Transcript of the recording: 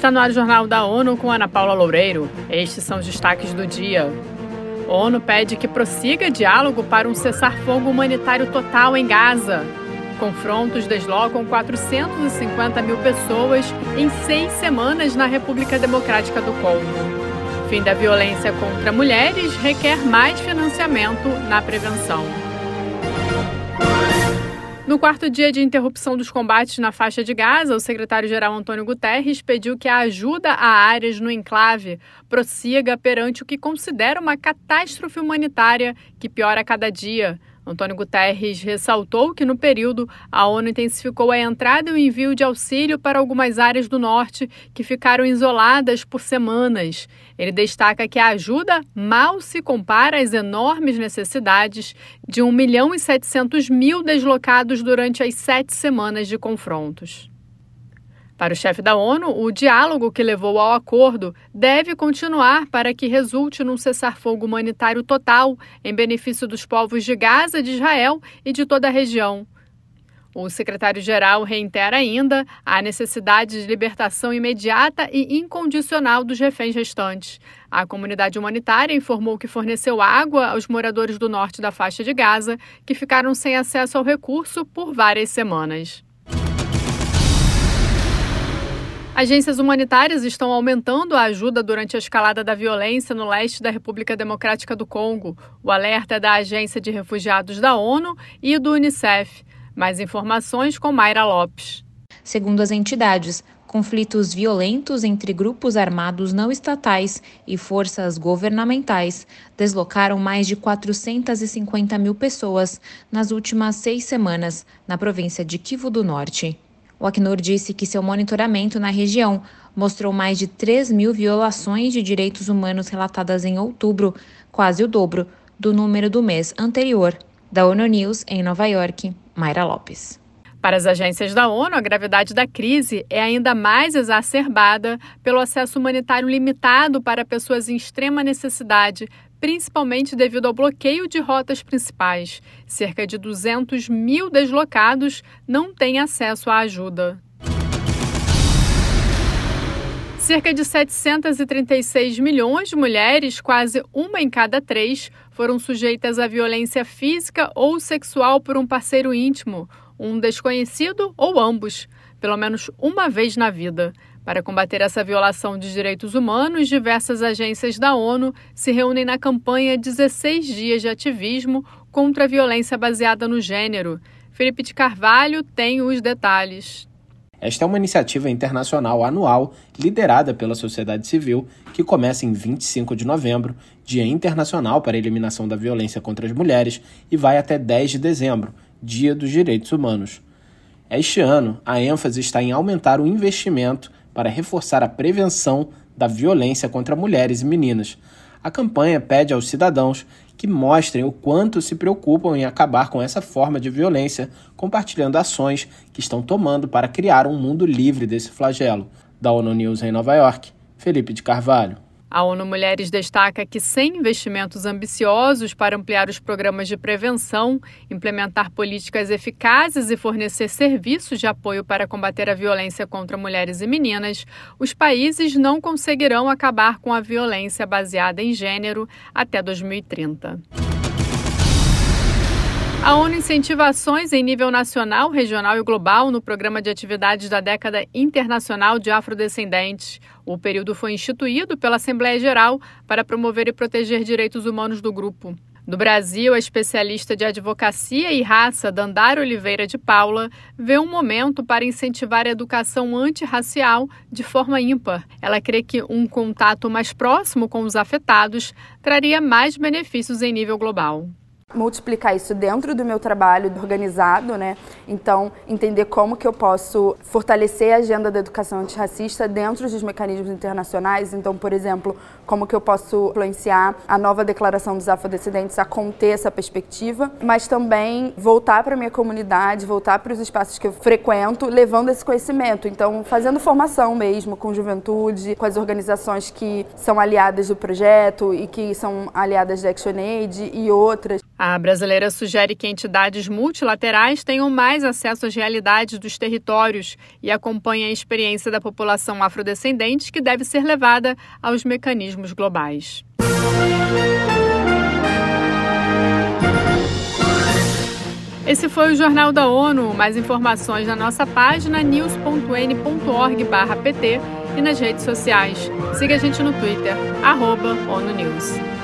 Está no ar o Jornal da ONU com Ana Paula Loureiro. Estes são os destaques do dia. A ONU pede que prossiga diálogo para um cessar-fogo humanitário total em Gaza. Confrontos deslocam 450 mil pessoas em seis semanas na República Democrática do Congo. Fim da violência contra mulheres requer mais financiamento na prevenção. No quarto dia de interrupção dos combates na faixa de Gaza, o secretário-geral Antônio Guterres pediu que a ajuda a áreas no enclave prossiga perante o que considera uma catástrofe humanitária que piora a cada dia. Antônio Guterres ressaltou que, no período, a ONU intensificou a entrada e o envio de auxílio para algumas áreas do norte que ficaram isoladas por semanas. Ele destaca que a ajuda mal se compara às enormes necessidades de 1 milhão e 700 mil deslocados durante as sete semanas de confrontos. Para o chefe da ONU, o diálogo que levou ao acordo deve continuar para que resulte num cessar-fogo humanitário total em benefício dos povos de Gaza, de Israel e de toda a região. O secretário-geral reitera ainda a necessidade de libertação imediata e incondicional dos reféns restantes. A comunidade humanitária informou que forneceu água aos moradores do norte da faixa de Gaza, que ficaram sem acesso ao recurso por várias semanas. Agências humanitárias estão aumentando a ajuda durante a escalada da violência no leste da República Democrática do Congo. O alerta é da Agência de Refugiados da ONU e do Unicef. Mais informações com Mayra Lopes. Segundo as entidades, conflitos violentos entre grupos armados não estatais e forças governamentais deslocaram mais de 450 mil pessoas nas últimas seis semanas na província de Kivu do Norte. O Acnur disse que seu monitoramento na região mostrou mais de 3 mil violações de direitos humanos relatadas em outubro, quase o dobro do número do mês anterior. Da ONU News, em Nova York, Mayra Lopes. Para as agências da ONU, a gravidade da crise é ainda mais exacerbada pelo acesso humanitário limitado para pessoas em extrema necessidade, principalmente devido ao bloqueio de rotas principais. Cerca de 200 mil deslocados não têm acesso à ajuda. Cerca de 736 milhões de mulheres, quase uma em cada três, foram sujeitas à violência física ou sexual por um parceiro íntimo, um desconhecido ou ambos, pelo menos uma vez na vida. Para combater essa violação de direitos humanos, diversas agências da ONU se reúnem na campanha 16 Dias de Ativismo contra a Violência Baseada no Gênero. Felipe de Carvalho tem os detalhes. Esta é uma iniciativa internacional anual liderada pela sociedade civil que começa em 25 de novembro, Dia Internacional para a Eliminação da Violência contra as Mulheres, e vai até 10 de dezembro, Dia dos Direitos Humanos. Este ano, a ênfase está em aumentar o investimento para reforçar a prevenção da violência contra mulheres e meninas. A campanha pede aos cidadãos que mostrem o quanto se preocupam em acabar com essa forma de violência, compartilhando ações que estão tomando para criar um mundo livre desse flagelo. Da ONU News em Nova York, Felipe de Carvalho. A ONU Mulheres destaca que, sem investimentos ambiciosos para ampliar os programas de prevenção, implementar políticas eficazes e fornecer serviços de apoio para combater a violência contra mulheres e meninas, os países não conseguirão acabar com a violência baseada em gênero até 2030. A ONU incentiva ações em nível nacional, regional e global no programa de atividades da década internacional de afrodescendentes. O período foi instituído pela Assembleia Geral para promover e proteger direitos humanos do grupo. No Brasil, a especialista de advocacia e raça, Dandara Oliveira de Paula, vê um momento para incentivar a educação antirracial de forma ímpar. Ela crê que um contato mais próximo com os afetados traria mais benefícios em nível global multiplicar isso dentro do meu trabalho organizado, né? Então, entender como que eu posso fortalecer a agenda da educação antirracista dentro dos mecanismos internacionais. Então, por exemplo, como que eu posso influenciar a nova declaração dos afrodescendentes a conter essa perspectiva, mas também voltar para minha comunidade, voltar para os espaços que eu frequento, levando esse conhecimento. Então, fazendo formação mesmo com juventude, com as organizações que são aliadas do projeto e que são aliadas da ActionAid e outras. A brasileira sugere que entidades multilaterais tenham mais acesso às realidades dos territórios e acompanhe a experiência da população afrodescendente que deve ser levada aos mecanismos globais. Esse foi o Jornal da ONU. Mais informações na nossa página news.n.org/pt e nas redes sociais. Siga a gente no Twitter, arroba ONU News.